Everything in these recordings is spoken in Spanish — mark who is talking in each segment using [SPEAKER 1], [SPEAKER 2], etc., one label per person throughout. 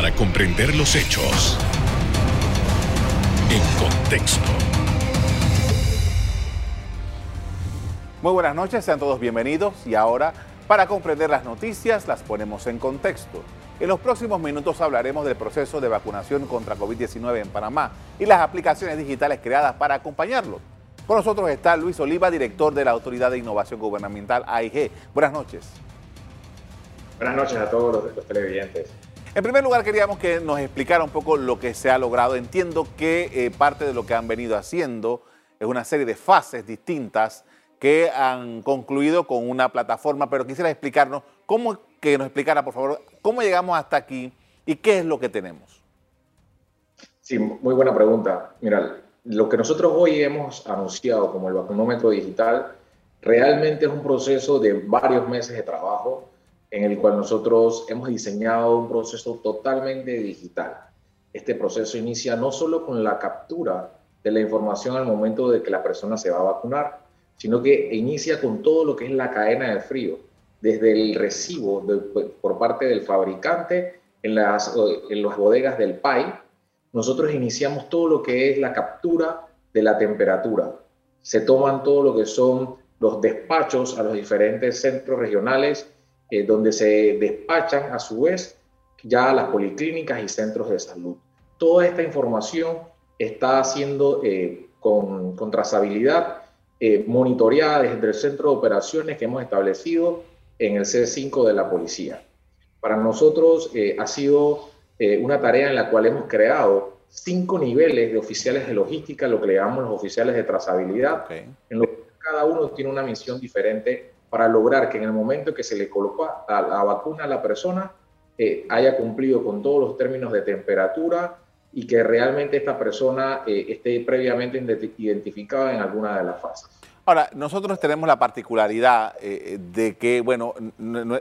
[SPEAKER 1] para comprender los hechos en contexto.
[SPEAKER 2] Muy buenas noches, sean todos bienvenidos y ahora, para comprender las noticias, las ponemos en contexto. En los próximos minutos hablaremos del proceso de vacunación contra COVID-19 en Panamá y las aplicaciones digitales creadas para acompañarlo. Con nosotros está Luis Oliva, director de la Autoridad de Innovación Gubernamental AIG. Buenas noches.
[SPEAKER 3] Buenas noches a todos los, televidentes.
[SPEAKER 2] En primer lugar, queríamos que nos explicara un poco lo que se ha logrado. Entiendo que eh, parte de lo que han venido haciendo es una serie de fases distintas que han concluido con una plataforma, pero quisiera explicarnos cómo, que nos explicara, por favor, cómo llegamos hasta aquí y qué es lo que tenemos.
[SPEAKER 3] Sí, muy buena pregunta. Mira, lo que nosotros hoy hemos anunciado como el vacunómetro digital realmente es un proceso de varios meses de trabajo en el cual nosotros hemos diseñado un proceso totalmente digital. Este proceso inicia no solo con la captura de la información al momento de que la persona se va a vacunar, sino que inicia con todo lo que es la cadena de frío, desde el recibo por parte del fabricante en las, en las bodegas del PAI. Nosotros iniciamos todo lo que es la captura de la temperatura. Se toman todo lo que son los despachos a los diferentes centros regionales, eh, donde se despachan a su vez ya las policlínicas y centros de salud. Toda esta información está siendo eh, con, con trazabilidad eh, monitoreada desde el centro de operaciones que hemos establecido en el C5 de la policía. Para nosotros eh, ha sido una tarea en la cual hemos creado cinco niveles de oficiales de logística, lo que le llamamos los oficiales de trazabilidad, en lo que cada uno tiene una misión diferente para lograr que en el momento que se le coloca la, vacuna a la persona haya cumplido con todos los términos de temperatura, y que realmente esta persona eh, esté previamente identificada en alguna de las fases.
[SPEAKER 2] Ahora, nosotros tenemos la particularidad eh, de que, bueno,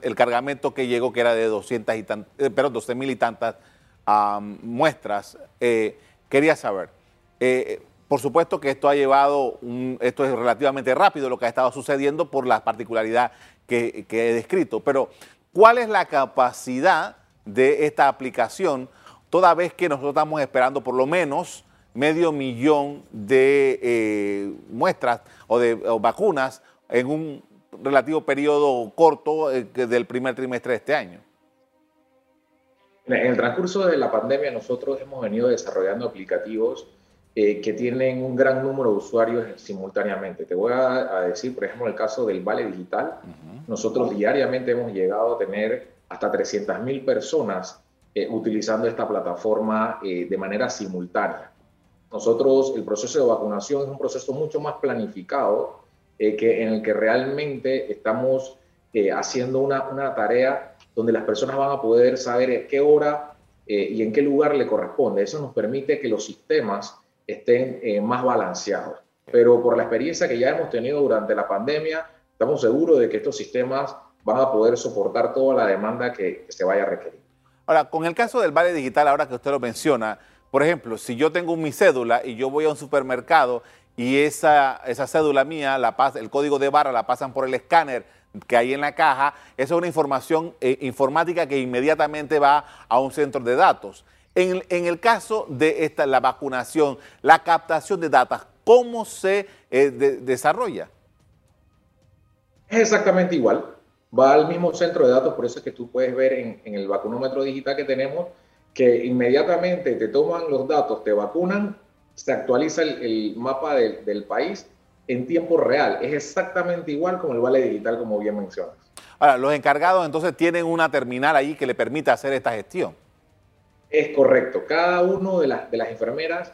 [SPEAKER 2] el cargamento que llegó, que era de 200 y tantas, eh, perdón, 12 mil y tantas muestras, quería saber, por supuesto que esto ha llevado, esto es relativamente rápido lo que ha estado sucediendo por la particularidad que, que he descrito, pero ¿cuál es la capacidad de esta aplicación toda vez que nosotros estamos esperando por lo menos medio millón de eh, muestras o de vacunas en un relativo periodo corto eh, del primer trimestre de este año.
[SPEAKER 3] En el transcurso de la pandemia nosotros hemos venido desarrollando aplicativos eh, que tienen un gran número de usuarios simultáneamente. Te voy a, decir, por ejemplo, el caso del Vale Digital. Nosotros diariamente hemos llegado a tener hasta 300.000 personas eh, utilizando esta plataforma eh, de manera simultánea. Nosotros, el proceso de vacunación es un proceso mucho más planificado eh, que en el que realmente estamos haciendo una, una, tarea donde las personas van a poder saber a qué hora y en qué lugar le corresponde. Eso nos permite que los sistemas estén más balanceados. Pero por la experiencia que ya hemos tenido durante la pandemia, estamos seguros de que estos sistemas van a poder soportar toda la demanda que se vaya a requerir.
[SPEAKER 2] Ahora, con el caso del vale digital, ahora que usted lo menciona, por ejemplo, si yo tengo mi cédula y yo voy a un supermercado y esa, esa cédula mía, la el código de barra la pasan por el escáner que hay en la caja, esa es una información eh, informática que inmediatamente va a un centro de datos. En, el caso de esta, la vacunación, la captación de datos, ¿cómo se eh, desarrolla?
[SPEAKER 3] Es exactamente igual va al mismo centro de datos, por eso es que tú puedes ver en, el vacunómetro digital que tenemos que inmediatamente te toman los datos, te vacunan, se actualiza el, mapa del país en tiempo real. Es exactamente igual como el vale digital, como bien mencionas.
[SPEAKER 2] Ahora, los encargados entonces tienen una terminal ahí que le permite hacer esta gestión.
[SPEAKER 3] Es correcto. Cada uno de las, de las enfermeras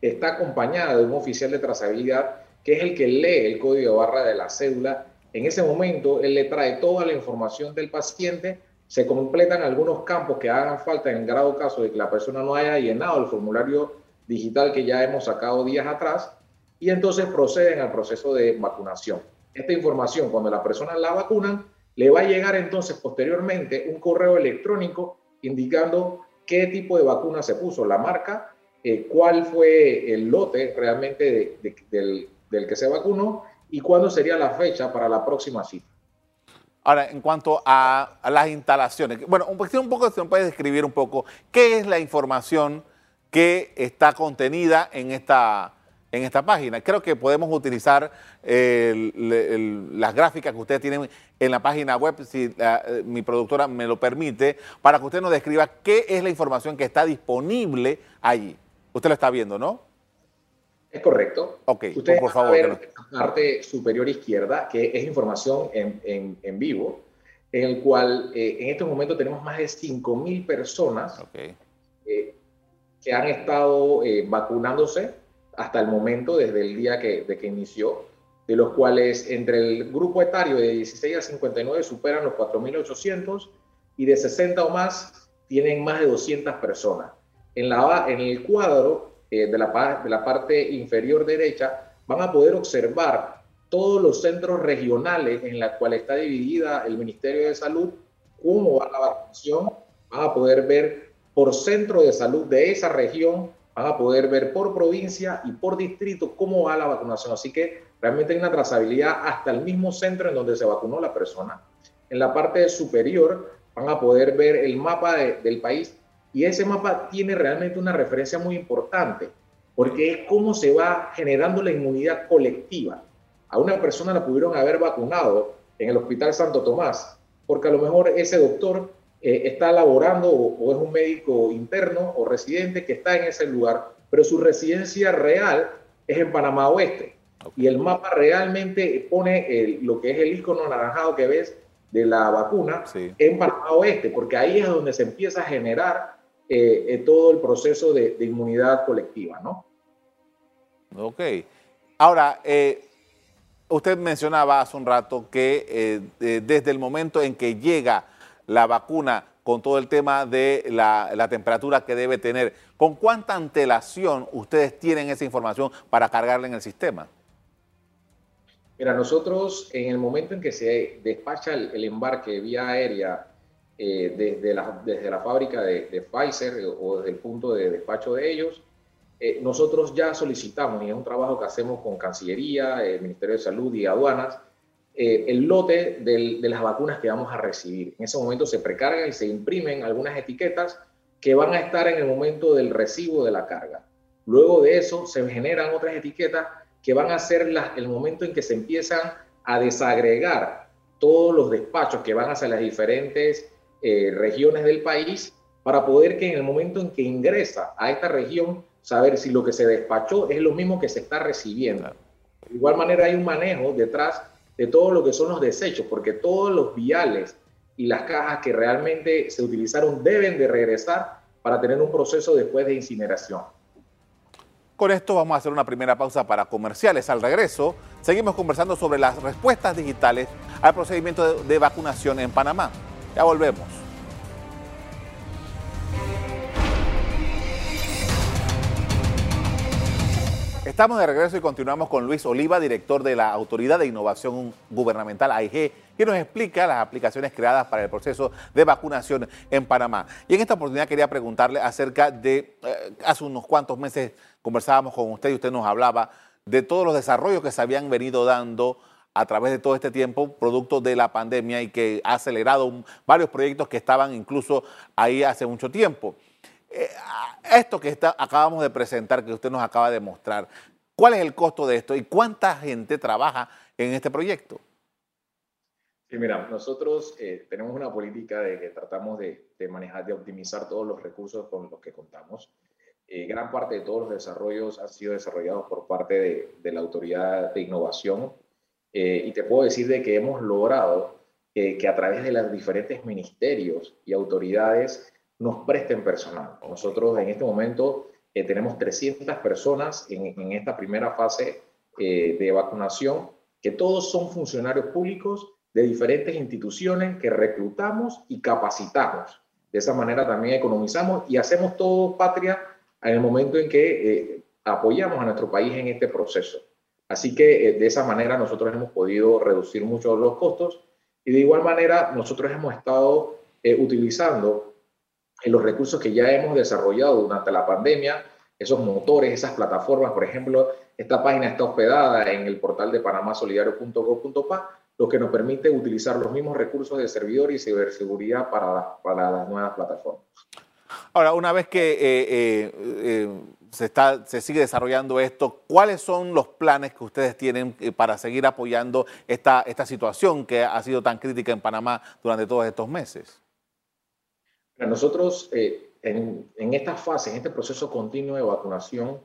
[SPEAKER 3] está acompañada de un oficial de trazabilidad que es el que lee el código de barra de la cédula en ese momento, él le trae toda la información del paciente, se completan algunos campos que hagan falta en grado caso de que la persona no haya llenado el formulario digital que ya hemos sacado días atrás, y entonces proceden al proceso de vacunación. Esta información, cuando la persona la vacunan, le va a llegar entonces posteriormente un correo electrónico indicando qué tipo de vacuna se puso, la marca, eh, cuál fue el lote realmente del, que se vacunó y cuándo sería la fecha para la próxima cita.
[SPEAKER 2] Ahora, en cuanto a, las instalaciones, bueno, un, un poco, se puede describir un poco qué es la información que está contenida en esta, en esta página. Creo que podemos utilizar las gráficas que ustedes tienen en la página web, si eh, mi productora me lo permite, para que usted nos describa qué es la información que está disponible allí. Usted lo está viendo, ¿no?
[SPEAKER 3] Es correcto.
[SPEAKER 2] Ok,
[SPEAKER 3] Usted por favor. Ver la parte superior izquierda, que es información en, en, vivo, en el cual eh, en este momento tenemos más de 5.000 personas eh, que han estado vacunándose hasta el momento, desde el día que, de que inició, de los cuales entre el grupo etario de 16 a 59 superan los 4.800 y de 60 o más tienen más de 200 personas. En, la, en el cuadro eh, de, la, de la parte inferior derecha van a poder observar todos los centros regionales en los cuales está dividida el Ministerio de Salud, cómo va la vacunación, van a poder ver por centro de salud de esa región van a poder ver por provincia y por distrito cómo va la vacunación. Así que realmente hay una trazabilidad hasta el mismo centro en donde se vacunó la persona. En la parte superior van a poder ver el mapa del país y ese mapa tiene realmente una referencia muy importante porque es cómo se va generando la inmunidad colectiva. A una persona la pudieron haber vacunado en el Hospital Santo Tomás porque a lo mejor ese doctor eh, está laborando o, es un médico interno o residente que está en ese lugar, pero su residencia real es en Panamá Oeste. Y el mapa realmente pone lo que es el icono anaranjado que ves de la vacuna en Panamá Oeste, porque ahí es donde se empieza a generar eh, eh, todo el proceso de, inmunidad colectiva, ¿no?
[SPEAKER 2] Ok. Ahora, usted mencionaba hace un rato que desde el momento en que llega la vacuna con todo el tema de la, temperatura que debe tener. ¿Con cuánta antelación ustedes tienen esa información para cargarla en el sistema?
[SPEAKER 3] Mira, nosotros en el momento en que se despacha el, embarque vía aérea eh, desde, la, fábrica de, Pfizer o desde el punto de despacho de ellos, eh, nosotros ya solicitamos, y es un trabajo que hacemos con Cancillería, el Ministerio de Salud y Aduanas, eh, el lote de las vacunas que vamos a recibir. En ese momento se precargan y se imprimen algunas etiquetas que van a estar en el momento del recibo de la carga. Luego de eso se generan otras etiquetas que van a ser el momento en que se empiezan a desagregar todos los despachos que van hacia las diferentes eh, regiones del país para poder que en el momento en que ingresa a esta región saber si lo que se despachó es lo mismo que se está recibiendo. De igual manera hay un manejo detrás de todo lo que son los desechos, porque todos los viales y las cajas que realmente se utilizaron deben de regresar para tener un proceso después de incineración.
[SPEAKER 2] Con esto vamos a hacer una primera pausa para comerciales. Al regreso, seguimos conversando sobre las respuestas digitales al procedimiento de vacunación en Panamá. Ya volvemos. Estamos de regreso y continuamos con Luis Oliva, director de la Autoridad de Innovación Gubernamental AIG, que nos explica las aplicaciones creadas para el proceso de vacunación en Panamá. Y en esta oportunidad quería preguntarle acerca de, eh, hace unos cuantos meses conversábamos con usted y usted nos hablaba de todos los desarrollos que se habían venido dando a través de todo este tiempo, producto de la pandemia y que ha acelerado varios proyectos que estaban incluso ahí hace mucho tiempo. Eh, esto que está, acabamos de presentar, que usted nos acaba de mostrar, ¿cuál es el costo de esto y cuánta gente trabaja en este proyecto?
[SPEAKER 3] Sí, mira, nosotros eh, tenemos una política de que tratamos de, manejar, de optimizar todos los recursos con los que contamos. Eh, gran parte de todos los desarrollos han sido desarrollados por parte de, la Autoridad de Innovación y te puedo decir de que hemos logrado que a través de los diferentes ministerios y autoridades nos presten personal. Nosotros en este momento eh, tenemos 300 personas en, esta primera fase eh, de vacunación, que todos son funcionarios públicos de diferentes instituciones que reclutamos y capacitamos. De esa manera también economizamos y hacemos todo patria en el momento en que eh, apoyamos a nuestro país en este proceso. Así que de esa manera nosotros hemos podido reducir mucho los costos y de igual manera nosotros hemos estado utilizando en los recursos que ya hemos desarrollado durante la pandemia, esos motores, esas plataformas, por ejemplo, esta página está hospedada en el portal de panamasolidario.gov.pa, lo que nos permite utilizar los mismos recursos de servidor y ciberseguridad para, las nuevas plataformas.
[SPEAKER 2] Ahora, una vez que eh, eh, eh, se, está, se sigue desarrollando esto, ¿cuáles son los planes que ustedes tienen para seguir apoyando esta, esta situación que ha sido tan crítica en Panamá durante todos estos meses?
[SPEAKER 3] Nosotros, en, en esta fase, en este proceso continuo de vacunación,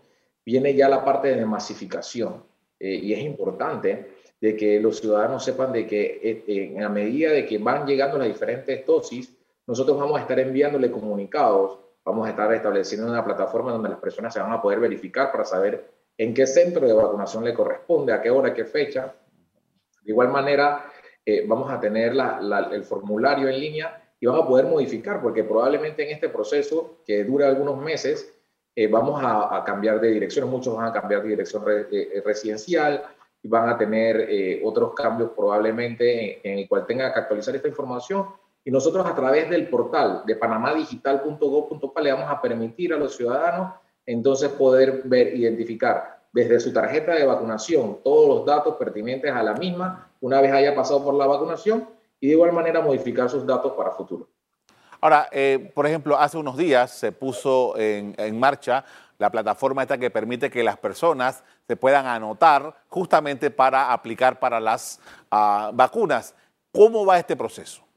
[SPEAKER 3] viene ya la parte de masificación. y es importante de que los ciudadanos sepan de que en la medida de que van llegando las diferentes dosis, nosotros vamos a estar enviándole comunicados, vamos a estar estableciendo una plataforma donde las personas se van a poder verificar para saber en qué centro de vacunación le corresponde, a qué hora, qué fecha. De igual manera, eh, vamos a tener el formulario en línea y vamos a poder modificar, porque probablemente en este proceso, que dura algunos meses, eh, vamos a, cambiar de dirección, muchos van a cambiar de dirección eh, residencial y van a tener otros cambios probablemente en, en el cual tenga que actualizar esta información. Y nosotros a través del portal de panamadigital.gov.pa le vamos a permitir a los ciudadanos entonces poder ver, identificar desde su tarjeta de vacunación todos los datos pertinentes a la misma. Una vez haya pasado por la vacunación y de igual manera modificar sus datos para futuro.
[SPEAKER 2] Ahora, eh, por ejemplo, hace unos días se puso en, marcha la plataforma esta que permite que las personas se puedan anotar justamente para aplicar para las ah, vacunas. ¿Cómo va este proceso?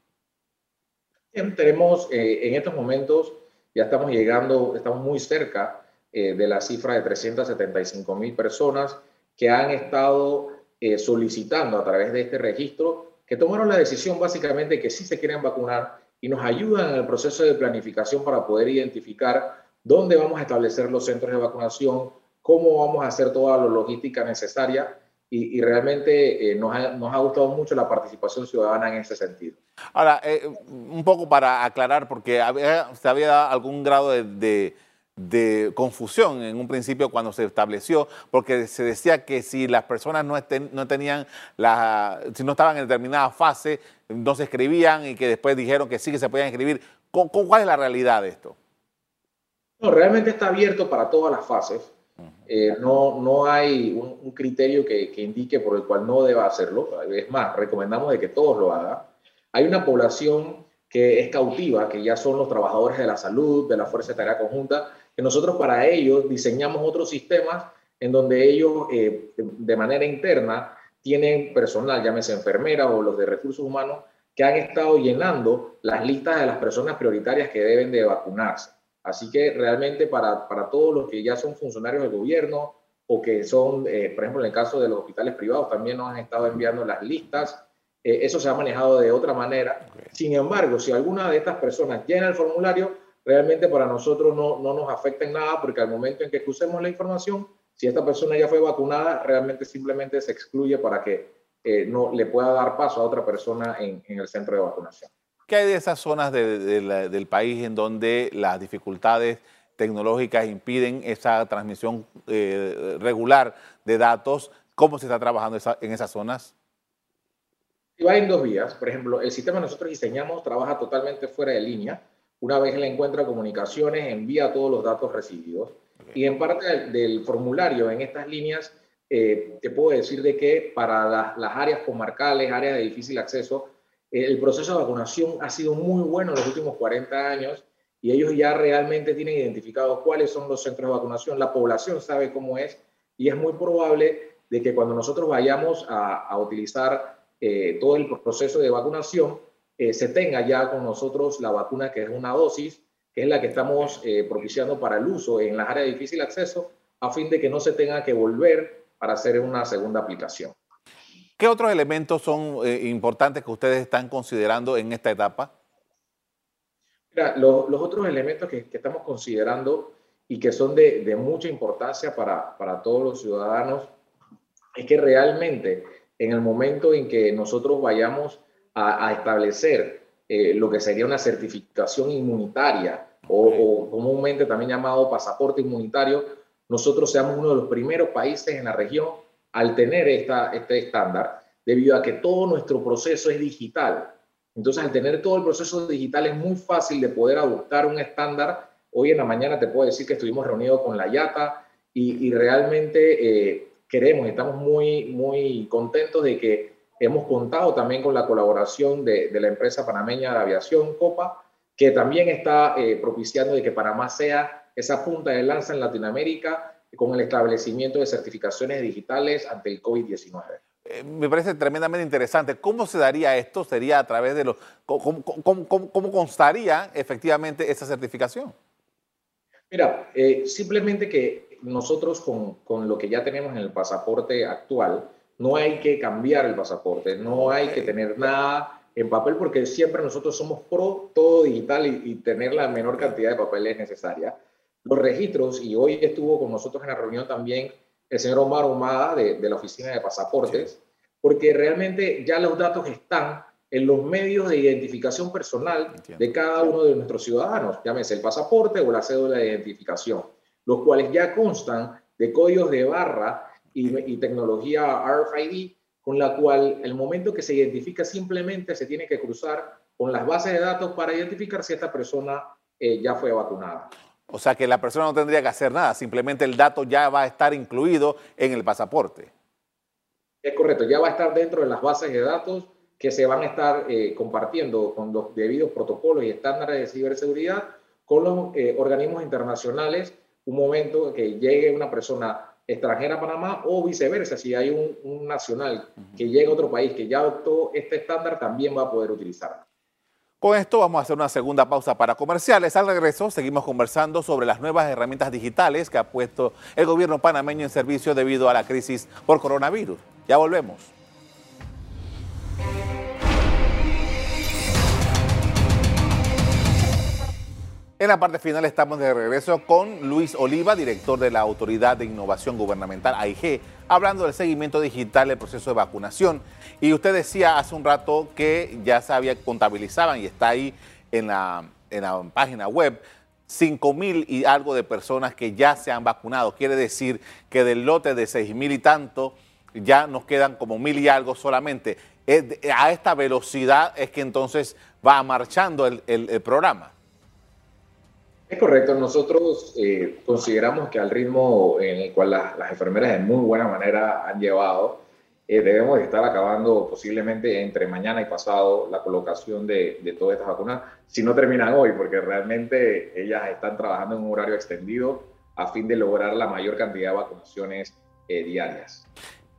[SPEAKER 3] Tenemos eh, en estos momentos, ya estamos llegando, estamos muy cerca eh, de la cifra de 375 mil personas que han estado eh, solicitando a través de este registro, que tomaron la decisión básicamente que sí se quieren vacunar y nos ayudan en el proceso de planificación para poder identificar dónde vamos a establecer los centros de vacunación, cómo vamos a hacer toda la logística necesaria y, realmente nos, ha, nos, ha, gustado mucho la participación ciudadana en ese sentido.
[SPEAKER 2] Ahora, eh, un poco para aclarar, porque había, se había algún grado de, de, confusión en un principio cuando se estableció, porque se decía que si las personas no, estén, no tenían la, si no estaban en determinada fase, no se escribían y que después dijeron que sí que se podían escribir. ¿Cuál es la realidad de esto?
[SPEAKER 3] No, realmente está abierto para todas las fases. Eh, no, no hay un, criterio que, que, indique por el cual no deba hacerlo. Es más, recomendamos de que todos lo hagan. Hay una población que es cautiva, que ya son los trabajadores de la salud, de la Fuerza de Tarea Conjunta, que nosotros para ellos diseñamos otros sistemas en donde ellos eh, de manera interna tienen personal, llámese enfermera o los de recursos humanos, que han estado llenando las listas de las personas prioritarias que deben de vacunarse. Así que realmente para, para todos los que ya son funcionarios del gobierno o que son, eh, por ejemplo, en el caso de los hospitales privados, también nos han estado enviando las listas eh, eso se ha manejado de otra manera. Sin embargo, si alguna de estas personas llena el formulario, realmente para nosotros no, no nos afecta en nada porque al momento en que usemos la información, si esta persona ya fue vacunada, realmente simplemente se excluye para que eh, no le pueda dar paso a otra persona en, en, el centro de vacunación.
[SPEAKER 2] ¿Qué hay de esas zonas del país en donde las dificultades tecnológicas impiden esa transmisión eh, regular de datos? ¿Cómo se está trabajando en esas zonas?
[SPEAKER 3] Va en dos vías. Por ejemplo, el sistema que nosotros diseñamos trabaja totalmente fuera de línea. Una vez le encuentra comunicaciones, envía todos los datos recibidos. Y en parte del, formulario, en estas líneas, eh, te puedo decir de que para las áreas comarcales, áreas de difícil acceso, eh, el proceso de vacunación ha sido muy bueno en los últimos 40 años y ellos ya realmente tienen identificado cuáles son los centros de vacunación, la población sabe cómo es y es muy probable de que cuando nosotros vayamos a, a utilizar eh, todo el proceso de vacunación, eh, se tenga ya con nosotros la vacuna que es una dosis, que es la que estamos eh, propiciando para el uso en las áreas de difícil acceso, a fin de que no se tenga que volver para hacer una segunda aplicación.
[SPEAKER 2] ¿Qué otros elementos son importantes que ustedes están considerando en esta etapa?
[SPEAKER 3] Mira, los otros elementos que, que, estamos considerando y que son de, de mucha importancia para, para todos los ciudadanos es que realmente en el momento en que nosotros vayamos a, establecer eh, lo que sería una certificación inmunitaria o, comúnmente también llamado pasaporte inmunitario, nosotros seamos uno de los primeros países en la región al tener esta, este estándar, debido a que todo nuestro proceso es digital. Entonces, al tener todo el proceso digital es muy fácil de poder adoptar un estándar. Hoy en la mañana te puedo decir que estuvimos reunidos con la IATA y, realmente... Eh, queremos, estamos muy, muy contentos de que Hemos contado también con la colaboración de, de la empresa panameña de aviación, Copa, que también está eh, propiciando de que Panamá sea esa punta de lanza en Latinoamérica con el establecimiento de certificaciones digitales ante el COVID-19.
[SPEAKER 2] Eh, me parece tremendamente interesante. ¿Cómo se daría esto? ¿Sería a través de los... ¿Cómo, cómo, constaría efectivamente esa certificación?
[SPEAKER 3] Mira, eh, simplemente que nosotros con, con, lo que ya tenemos en el pasaporte actual, no hay que cambiar el pasaporte, no hay que tener nada en papel porque siempre nosotros somos pro todo digital y, tener la menor cantidad de papeles necesaria. Los registros, y hoy estuvo con nosotros en la reunión también el señor Omar Humada de, de la Oficina de Pasaportes, porque realmente ya los datos están en los medios de identificación personal de cada uno de nuestros ciudadanos, llámese el pasaporte o la cédula de identificación, los cuales ya constan de códigos de barra y, y tecnología RFID, con la cual el momento que se identifica simplemente se tiene que cruzar con las bases de datos para identificar si esta persona eh, ya fue vacunada.
[SPEAKER 2] O sea que la persona no tendría que hacer nada, simplemente el dato ya va a estar incluido en el pasaporte.
[SPEAKER 3] Es correcto, ya va a estar dentro de las bases de datos que se van a estar eh, compartiendo con los debidos protocolos y estándares de ciberseguridad con los eh, organismos internacionales un momento que llegue una persona extranjera a Panamá o viceversa, si hay un, nacional que llega a otro país que ya adoptó este estándar, también va a poder utilizarlo.
[SPEAKER 2] Con esto vamos a hacer una segunda pausa para comerciales. Al regreso seguimos conversando sobre las nuevas herramientas digitales que ha puesto el gobierno panameño en servicio debido a la crisis por coronavirus. Ya volvemos. En la parte final estamos de regreso con Luis Oliva, director de la Autoridad de Innovación Gubernamental, AIG, hablando del seguimiento digital del proceso de vacunación. Y usted decía hace un rato que ya se había contabilizaban y está ahí en la, en la página web 5 mil y algo de personas que ya se han vacunado. Quiere decir que del lote de 6 mil y tanto ya nos quedan como mil y algo solamente. A esta velocidad es que entonces va marchando el, el programa.
[SPEAKER 3] Es correcto, nosotros eh, consideramos que al ritmo en el cual las, enfermeras de muy buena manera han llevado, eh, debemos estar acabando posiblemente entre mañana y pasado la colocación de, de todas estas vacunas, si no terminan hoy, porque realmente ellas están trabajando en un horario extendido a fin de lograr la mayor cantidad de vacunaciones eh, diarias.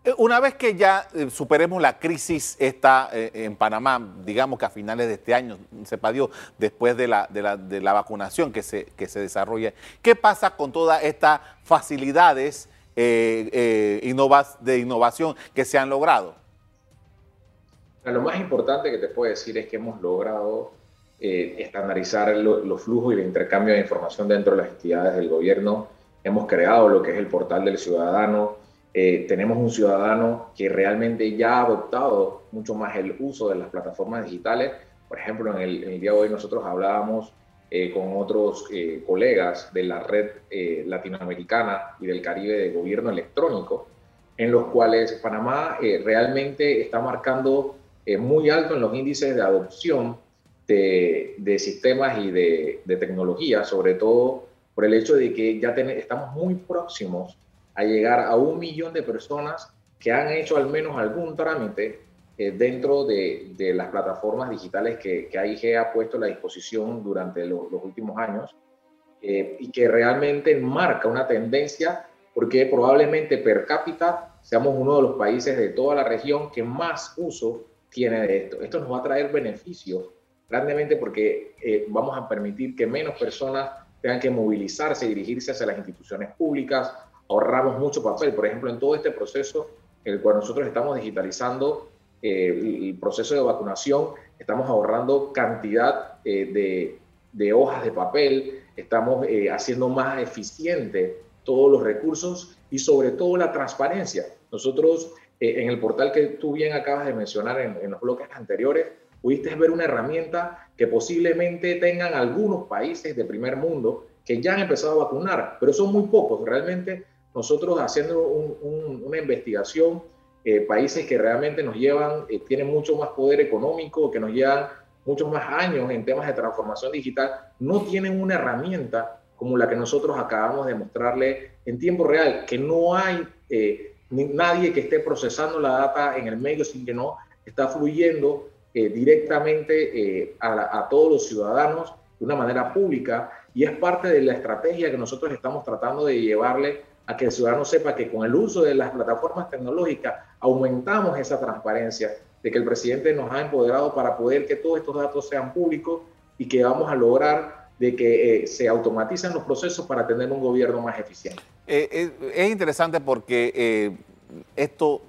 [SPEAKER 2] Eh, una vez que ya eh, superemos la crisis esta eh, en Panamá, digamos que a finales de este año, sepa Dios, después de la, de la, de la vacunación que se, que se desarrolla, ¿qué pasa con todas estas facilidades de innovación que se han logrado?
[SPEAKER 3] Lo más importante que te puedo decir es que hemos logrado estandarizar los flujos y el intercambio de información dentro de las entidades del gobierno. Hemos creado lo que es el portal del ciudadano eh, tenemos un ciudadano que realmente ya ha adoptado mucho más el uso de las plataformas digitales. Por ejemplo, en el, día de hoy nosotros hablábamos eh, con otros eh, colegas de la red latinoamericana y del Caribe de gobierno electrónico, en los cuales Panamá realmente está marcando muy alto en los índices de adopción de, de sistemas y de, de, tecnología, sobre todo por el hecho de que ya estamos muy próximos a llegar a un millón de personas que han hecho al menos algún trámite eh, dentro de, de, las plataformas digitales que, que, AIG ha puesto a la disposición durante los últimos años eh, y que realmente marca una tendencia porque probablemente per cápita seamos uno de los países de toda la región que más uso tiene de esto. Esto nos va a traer beneficios grandemente porque eh, vamos a permitir que menos personas tengan que movilizarse dirigirse hacia las instituciones públicas, ahorramos mucho papel. Por ejemplo, en todo este proceso, en el cual nosotros estamos digitalizando eh, el proceso de vacunación, estamos ahorrando cantidad eh, de, de, hojas de papel, estamos eh, haciendo más eficiente todos los recursos y sobre todo la transparencia. Nosotros en el portal que tú bien acabas de mencionar en, en los bloques anteriores, pudiste ver una herramienta que posiblemente tengan algunos países de primer mundo que ya han empezado a vacunar, pero son muy pocos. Realmente nosotros haciendo una investigación, eh, países que realmente nos llevan, eh, tienen mucho más poder económico, que nos llevan muchos más años en temas de transformación digital, no tienen una herramienta como la que nosotros acabamos de mostrarle en tiempo real, que no hay eh, nadie que esté procesando la data en el medio sin que no está fluyendo eh, directamente eh, a, a todos los ciudadanos de una manera pública y es parte de la estrategia que nosotros estamos tratando de llevarle a que el ciudadano sepa que con el uso de las plataformas tecnológicas aumentamos esa transparencia, de que el presidente nos ha empoderado para poder que todos estos datos sean públicos y que vamos a lograr de que eh, se automaticen los procesos para tener un gobierno más eficiente.
[SPEAKER 2] Eh, es interesante porque eh, esto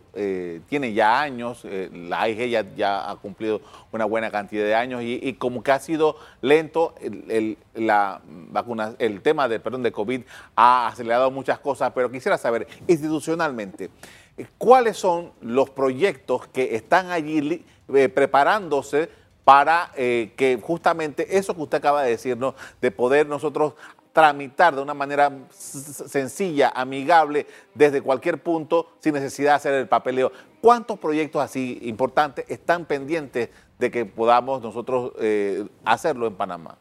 [SPEAKER 2] tiene ya años, la AIG ya, ha cumplido una buena cantidad de años y, como que ha sido lento el, la vacuna, el tema de, perdón, de COVID ha acelerado muchas cosas, pero quisiera saber institucionalmente, ¿cuáles son los proyectos que están allí preparándose? para eh, que justamente eso que usted acaba de decirnos, de poder nosotros tramitar de una manera sencilla, amigable, desde cualquier punto, sin necesidad de hacer el papeleo. ¿Cuántos proyectos así importantes están pendientes de que podamos nosotros eh, hacerlo en Panamá?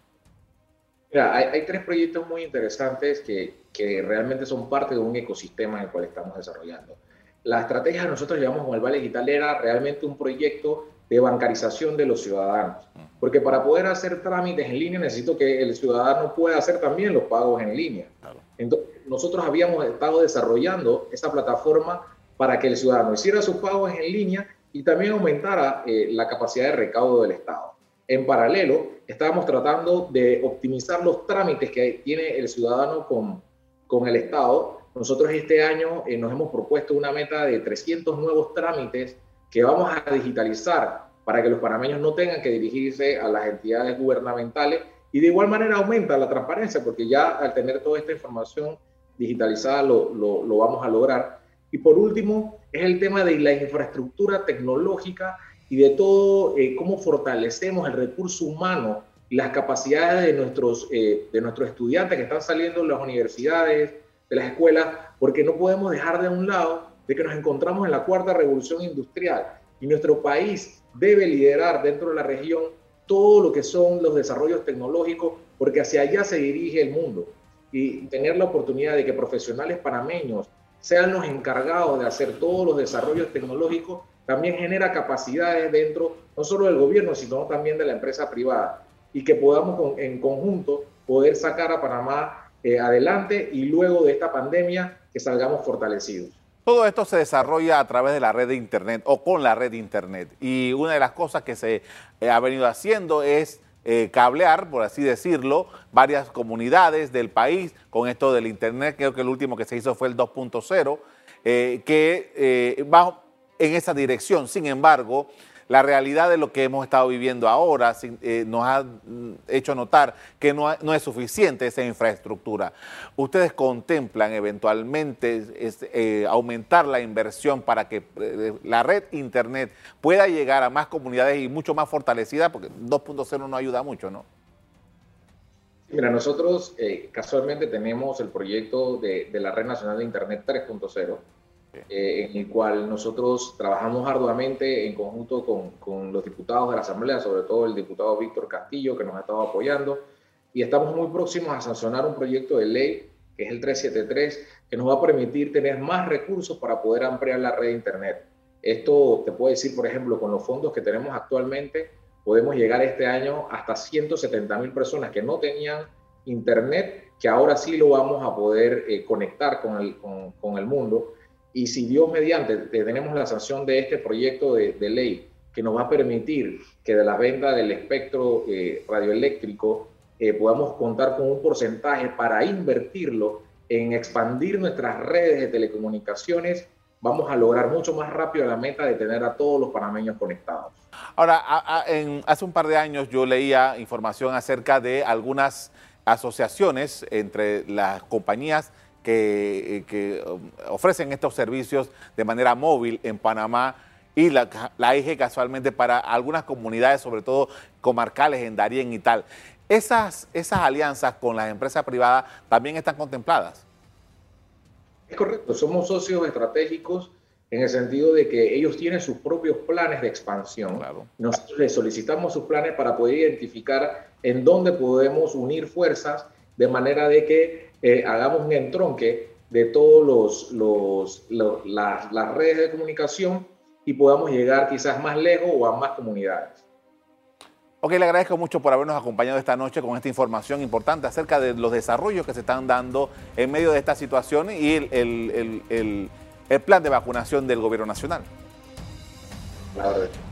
[SPEAKER 3] Mira, hay, tres proyectos muy interesantes que, que, realmente son parte de un ecosistema en el cual estamos desarrollando. La estrategia que nosotros llevamos con el Vale Digital era realmente un proyecto de bancarización de los ciudadanos. Porque para poder hacer trámites en línea necesito que el ciudadano pueda hacer también los pagos en línea. Entonces, nosotros habíamos estado desarrollando esa plataforma para que el ciudadano hiciera sus pagos en línea y también aumentara eh, la capacidad de recaudo del Estado. En paralelo, estábamos tratando de optimizar los trámites que tiene el ciudadano con, con el Estado. Nosotros este año eh, nos hemos propuesto una meta de 300 nuevos trámites que vamos a digitalizar para que los panameños no tengan que dirigirse a las entidades gubernamentales y de igual manera aumenta la transparencia porque ya al tener toda esta información digitalizada lo, lo, vamos a lograr. Y por último es el tema de la infraestructura tecnológica y de todo eh, cómo fortalecemos el recurso humano y las capacidades de nuestros, eh, de nuestros estudiantes que están saliendo de las universidades, de las escuelas, porque no podemos dejar de un lado de que nos encontramos en la cuarta revolución industrial y nuestro país debe liderar dentro de la región todo lo que son los desarrollos tecnológicos, porque hacia allá se dirige el mundo. Y tener la oportunidad de que profesionales panameños sean los encargados de hacer todos los desarrollos tecnológicos, también genera capacidades dentro no solo del gobierno, sino también de la empresa privada. Y que podamos en conjunto poder sacar a Panamá eh, adelante y luego de esta pandemia que salgamos fortalecidos.
[SPEAKER 2] Todo esto se desarrolla a través de la red de Internet o con la red de Internet. Y una de las cosas que se eh, ha venido haciendo es eh, cablear, por así decirlo, varias comunidades del país con esto del Internet. Creo que el último que se hizo fue el 2.0, eh, que va en esa dirección. Sin embargo, la realidad de lo que hemos estado viviendo ahora eh, nos ha mm, hecho notar que no, es suficiente esa infraestructura. ¿Ustedes contemplan eventualmente eh, aumentar la inversión para que eh, la red Internet pueda llegar a más comunidades y mucho más fortalecida? Porque 2.0 no ayuda mucho, ¿no?
[SPEAKER 3] Mira, nosotros casualmente tenemos el proyecto de la Red Nacional de Internet 3.0 eh, en el cual nosotros trabajamos arduamente en conjunto con, con, los diputados de la Asamblea, sobre todo el diputado Víctor Castillo, que nos ha estado apoyando, y estamos muy próximos a sancionar un proyecto de ley, que es el 373, que nos va a permitir tener más recursos para poder ampliar la red de Internet. Esto te puedo decir, por ejemplo, con los fondos que tenemos actualmente, podemos llegar este año hasta 170 mil personas que no tenían Internet, que ahora sí lo vamos a poder eh, conectar con el, con, con el mundo y si Dios mediante tenemos la sanción de este proyecto de, ley que nos va a permitir que de la venta del espectro eh, radioeléctrico eh, podamos contar con un porcentaje para invertirlo en expandir nuestras redes de telecomunicaciones, vamos a lograr mucho más rápido la meta de tener a todos los panameños conectados.
[SPEAKER 2] Ahora, hace un par de años yo leía información acerca de algunas asociaciones entre las compañías que, que um, ofrecen estos servicios de manera móvil en Panamá y la, la IG casualmente para algunas comunidades, sobre todo comarcales en Darién y tal. Esas, esas alianzas con las empresas privadas también están contempladas.
[SPEAKER 3] Es correcto, somos socios estratégicos en el sentido de que ellos tienen sus propios planes de expansión. Nosotros les solicitamos sus planes para poder identificar en dónde podemos unir fuerzas de manera de que eh, hagamos un entronque de todos los, los, las, redes de comunicación y podamos llegar quizás más lejos o a más comunidades.
[SPEAKER 2] Ok, le agradezco mucho por habernos acompañado esta noche con esta información importante acerca de los desarrollos que se están dando en medio de esta situación y el, plan de vacunación del gobierno nacional.
[SPEAKER 3] Claro.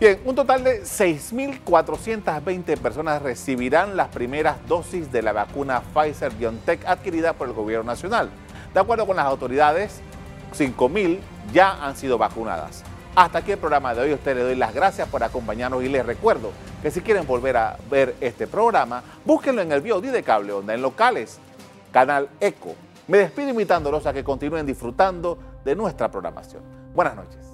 [SPEAKER 2] Bien, un total de 6.420 personas recibirán las primeras dosis de la vacuna Pfizer-BioNTech adquirida por el gobierno nacional. De acuerdo con las autoridades, 5.000 ya han sido vacunadas. Hasta aquí el programa de hoy. Usted le doy las gracias por acompañarnos y les recuerdo que si quieren volver a ver este programa, búsquenlo en el VOD de Cable Onda, en locales, Canal Eco. Me despido invitándolos a que continúen disfrutando de nuestra programación. Buenas noches.